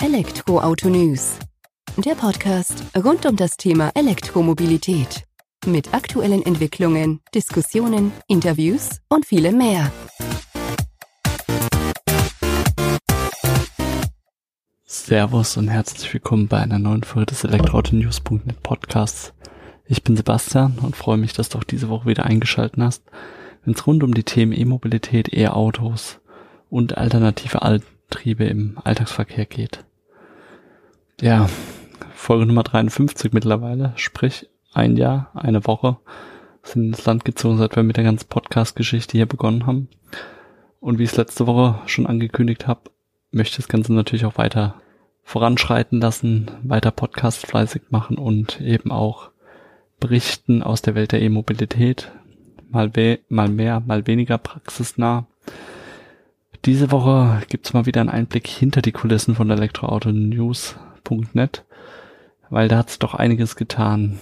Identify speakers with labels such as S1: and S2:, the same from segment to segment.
S1: Elektroauto News. Der Podcast rund um das Thema Elektromobilität. Mit aktuellen Entwicklungen, Diskussionen, Interviews und vielem mehr.
S2: Servus und herzlich willkommen bei einer neuen Folge des Elektroauto-News.net Podcasts. Ich bin Sebastian und freue mich, dass du auch diese Woche wieder eingeschaltet hast, wenn es rund um die Themen E-Mobilität, E-Autos und alternative Antriebe im Alltagsverkehr geht. Ja, Folge Nummer 53 mittlerweile, sprich ein Jahr, eine Woche sind ins Land gezogen, seit wir mit der ganzen Podcast-Geschichte hier begonnen haben. Und wie ich es letzte Woche schon angekündigt habe, möchte ich das Ganze natürlich auch weiter voranschreiten lassen, weiter Podcast fleißig machen und eben auch berichten aus der Welt der E-Mobilität. Mal, mal mehr, mal weniger praxisnah. Diese Woche gibt's mal wieder einen Einblick hinter die Kulissen von Elektroauto News Punkt.net, weil da hat es doch einiges getan.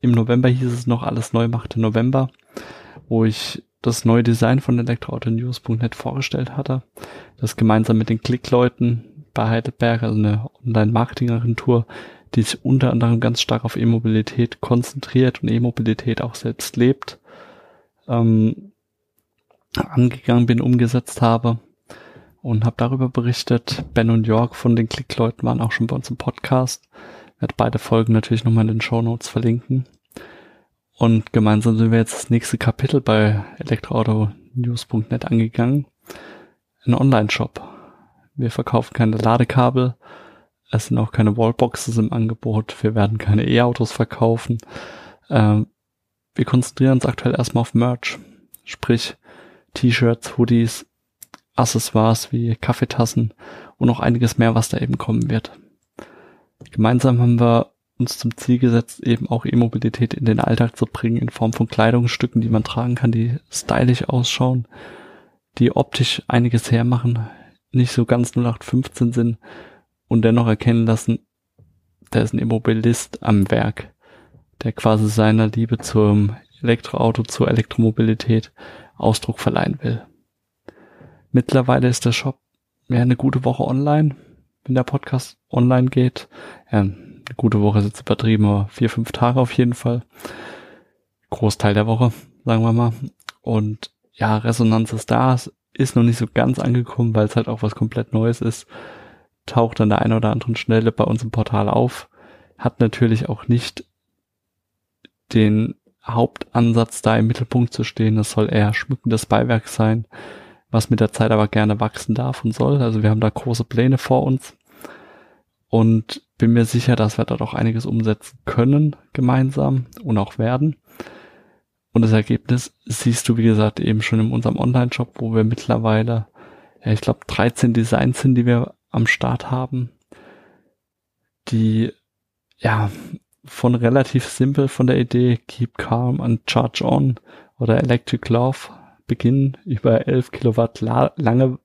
S2: Im November hieß es noch, alles neu machte November, wo ich das neue Design von elektroautonews.net vorgestellt hatte, das gemeinsam mit den Klickleuten bei Heidelberg, also eine Online-Marketing-Agentur, die sich unter anderem ganz stark auf E-Mobilität konzentriert und E-Mobilität auch selbst lebt, ähm, angegangen bin, umgesetzt habe und habe darüber berichtet. Ben und Jörg von den Klickleuten waren auch schon bei uns im Podcast. Ich werde beide Folgen natürlich nochmal in den Show Notes verlinken. Und gemeinsam sind wir jetzt das nächste Kapitel bei elektroautonews.net angegangen. Ein Online-Shop. Wir verkaufen keine Ladekabel. Es sind auch keine Wallboxes im Angebot. Wir werden keine E-Autos verkaufen. Ähm, wir konzentrieren uns aktuell erstmal auf Merch. Sprich T-Shirts, Hoodies, Accessoires wie Kaffeetassen und noch einiges mehr, was da eben kommen wird. Gemeinsam haben wir uns zum Ziel gesetzt, eben auch E-Mobilität in den Alltag zu bringen in Form von Kleidungsstücken, die man tragen kann, die stylisch ausschauen, die optisch einiges hermachen, nicht so ganz 0815 sind und dennoch erkennen lassen, der ist ein Immobilist am Werk, der quasi seiner Liebe zum Elektroauto, zur Elektromobilität Ausdruck verleihen will. Mittlerweile ist der Shop ja eine gute Woche online, wenn der Podcast online geht. Ja, eine gute Woche ist jetzt übertrieben, aber vier, fünf Tage auf jeden Fall. Großteil der Woche, sagen wir mal. Und ja, Resonanz ist da. Es ist noch nicht so ganz angekommen, weil es halt auch was komplett Neues ist. Taucht an der einen oder anderen Stelle bei uns im Portal auf. Hat natürlich auch nicht den Hauptansatz da im Mittelpunkt zu stehen. Das soll eher schmückendes Beiwerk sein was mit der Zeit aber gerne wachsen darf und soll. Also wir haben da große Pläne vor uns und bin mir sicher, dass wir dort auch einiges umsetzen können gemeinsam und auch werden. Und das Ergebnis siehst du, wie gesagt, eben schon in unserem Online-Shop, wo wir mittlerweile, ja, ich glaube, 13 Designs sind, die wir am Start haben, die, ja, von relativ simpel von der Idee Keep Calm and Charge On oder Electric Love Beginn über 11 Kilowatt La lange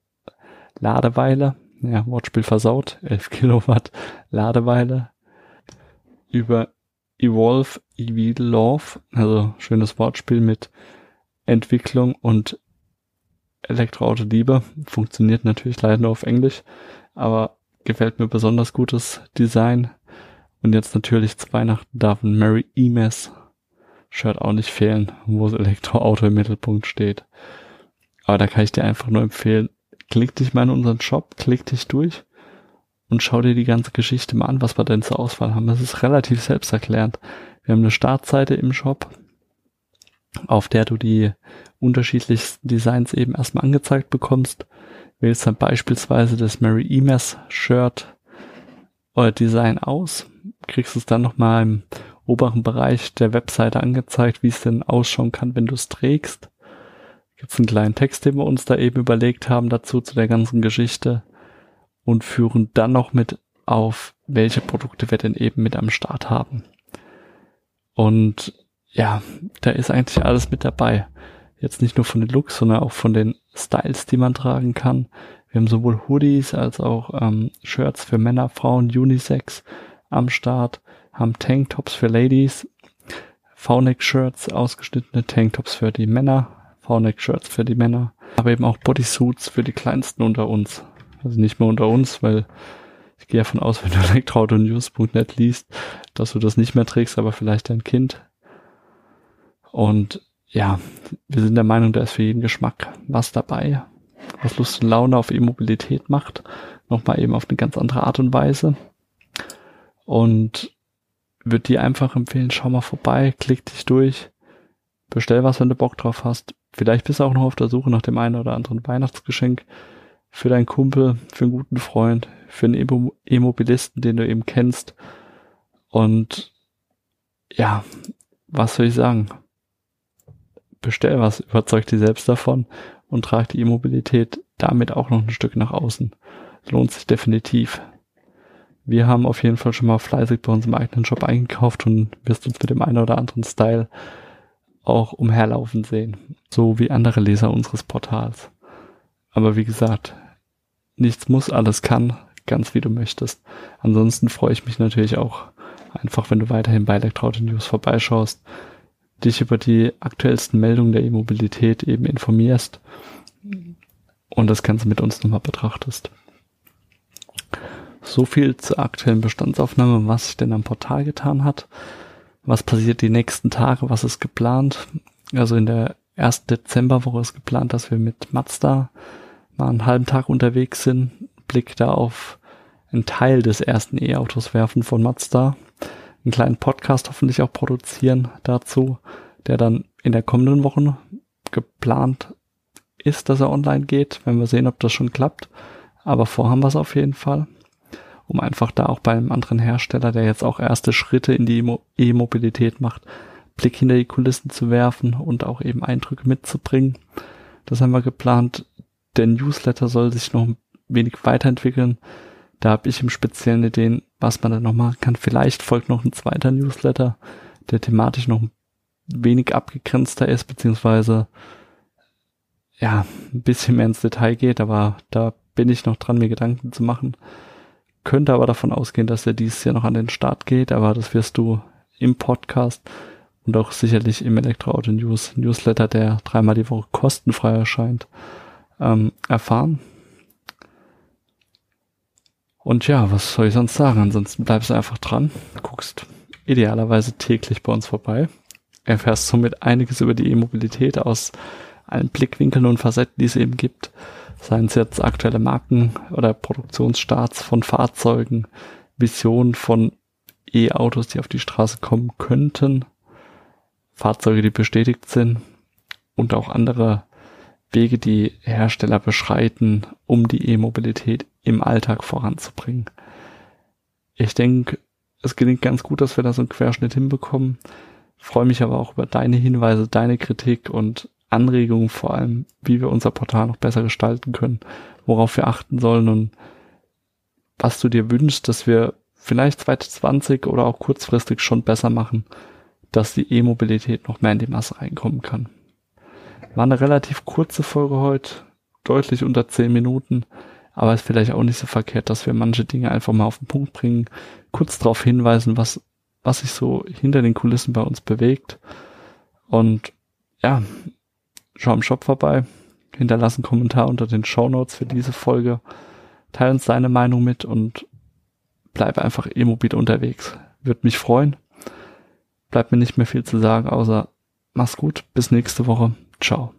S2: Ladeweile, ja, Wortspiel versaut, 11 Kilowatt Ladeweile, über Evolve EV Love, also schönes Wortspiel mit Entwicklung und Elektroauto Liebe, funktioniert natürlich leider nur auf Englisch, aber gefällt mir besonders gutes Design. Und jetzt natürlich zu Weihnachten darf ein Mary Emes Shirt auch nicht fehlen, wo das Elektroauto im Mittelpunkt steht. Aber da kann ich dir einfach nur empfehlen, klick dich mal in unseren Shop, klick dich durch und schau dir die ganze Geschichte mal an, was wir denn zur Auswahl haben. Das ist relativ selbsterklärend. Wir haben eine Startseite im Shop, auf der du die unterschiedlichsten Designs eben erstmal angezeigt bekommst. Wählst dann beispielsweise das Mary Emes Shirt oder Design aus, kriegst es dann nochmal im oberen Bereich der Webseite angezeigt, wie es denn ausschauen kann, wenn du es trägst. Gibt es einen kleinen Text, den wir uns da eben überlegt haben dazu zu der ganzen Geschichte und führen dann noch mit auf, welche Produkte wir denn eben mit am Start haben. Und ja, da ist eigentlich alles mit dabei. Jetzt nicht nur von den Looks, sondern auch von den Styles, die man tragen kann. Wir haben sowohl Hoodies als auch ähm, Shirts für Männer, Frauen, Unisex am Start haben Tanktops für Ladies, V-Neck-Shirts, ausgeschnittene Tanktops für die Männer, V-Neck-Shirts für die Männer, aber eben auch Bodysuits für die Kleinsten unter uns. Also nicht mehr unter uns, weil ich gehe davon aus, wenn du elektroautonews.net liest, dass du das nicht mehr trägst, aber vielleicht dein Kind. Und ja, wir sind der Meinung, da ist für jeden Geschmack was dabei, was Lust und Laune auf E-Mobilität macht. Nochmal eben auf eine ganz andere Art und Weise. Und würde dir einfach empfehlen, schau mal vorbei, klick dich durch, bestell was, wenn du Bock drauf hast. Vielleicht bist du auch noch auf der Suche nach dem einen oder anderen Weihnachtsgeschenk für deinen Kumpel, für einen guten Freund, für einen E-Mobilisten, den du eben kennst. Und ja, was soll ich sagen? Bestell was, überzeug dich selbst davon und trag die E-Mobilität damit auch noch ein Stück nach außen. Lohnt sich definitiv. Wir haben auf jeden Fall schon mal fleißig bei unserem eigenen Shop eingekauft und wirst uns mit dem einen oder anderen Style auch umherlaufen sehen. So wie andere Leser unseres Portals. Aber wie gesagt, nichts muss, alles kann, ganz wie du möchtest. Ansonsten freue ich mich natürlich auch einfach, wenn du weiterhin bei Elektroauto News vorbeischaust, dich über die aktuellsten Meldungen der E-Mobilität eben informierst und das Ganze mit uns nochmal betrachtest. So viel zur aktuellen Bestandsaufnahme, was sich denn am Portal getan hat. Was passiert die nächsten Tage? Was ist geplant? Also in der ersten Dezemberwoche ist geplant, dass wir mit Mazda mal einen halben Tag unterwegs sind. Blick da auf einen Teil des ersten E-Autos werfen von Mazda. Einen kleinen Podcast hoffentlich auch produzieren dazu, der dann in der kommenden Woche geplant ist, dass er online geht, wenn wir sehen, ob das schon klappt. Aber vorhaben wir es auf jeden Fall, um einfach da auch bei einem anderen Hersteller, der jetzt auch erste Schritte in die E-Mobilität macht, Blick hinter die Kulissen zu werfen und auch eben Eindrücke mitzubringen. Das haben wir geplant. Der Newsletter soll sich noch ein wenig weiterentwickeln. Da habe ich im Speziellen Ideen, was man da noch machen kann. Vielleicht folgt noch ein zweiter Newsletter, der thematisch noch ein wenig abgegrenzter ist, beziehungsweise ja, ein bisschen mehr ins Detail geht, aber da bin ich noch dran, mir Gedanken zu machen. Könnte aber davon ausgehen, dass er dieses Jahr noch an den Start geht, aber das wirst du im Podcast und auch sicherlich im Elektroauto News Newsletter, der dreimal die Woche kostenfrei erscheint, ähm, erfahren. Und ja, was soll ich sonst sagen? Ansonsten bleibst du einfach dran, guckst idealerweise täglich bei uns vorbei, erfährst somit einiges über die E-Mobilität aus allen Blickwinkeln und Facetten, die es eben gibt. Seien es jetzt aktuelle Marken oder Produktionsstarts von Fahrzeugen, Visionen von E-Autos, die auf die Straße kommen könnten, Fahrzeuge, die bestätigt sind und auch andere Wege, die Hersteller beschreiten, um die E-Mobilität im Alltag voranzubringen. Ich denke, es gelingt ganz gut, dass wir da so einen Querschnitt hinbekommen. Freue mich aber auch über deine Hinweise, deine Kritik und Anregungen vor allem, wie wir unser Portal noch besser gestalten können, worauf wir achten sollen und was du dir wünschst, dass wir vielleicht 2020 oder auch kurzfristig schon besser machen, dass die E-Mobilität noch mehr in die Masse reinkommen kann. War eine relativ kurze Folge heute, deutlich unter 10 Minuten, aber ist vielleicht auch nicht so verkehrt, dass wir manche Dinge einfach mal auf den Punkt bringen, kurz darauf hinweisen, was, was sich so hinter den Kulissen bei uns bewegt. Und ja, schau im Shop vorbei, hinterlass einen Kommentar unter den Show Notes für diese Folge, teil uns deine Meinung mit und bleib einfach immobil unterwegs. Würde mich freuen. Bleibt mir nicht mehr viel zu sagen, außer mach's gut, bis nächste Woche. Ciao.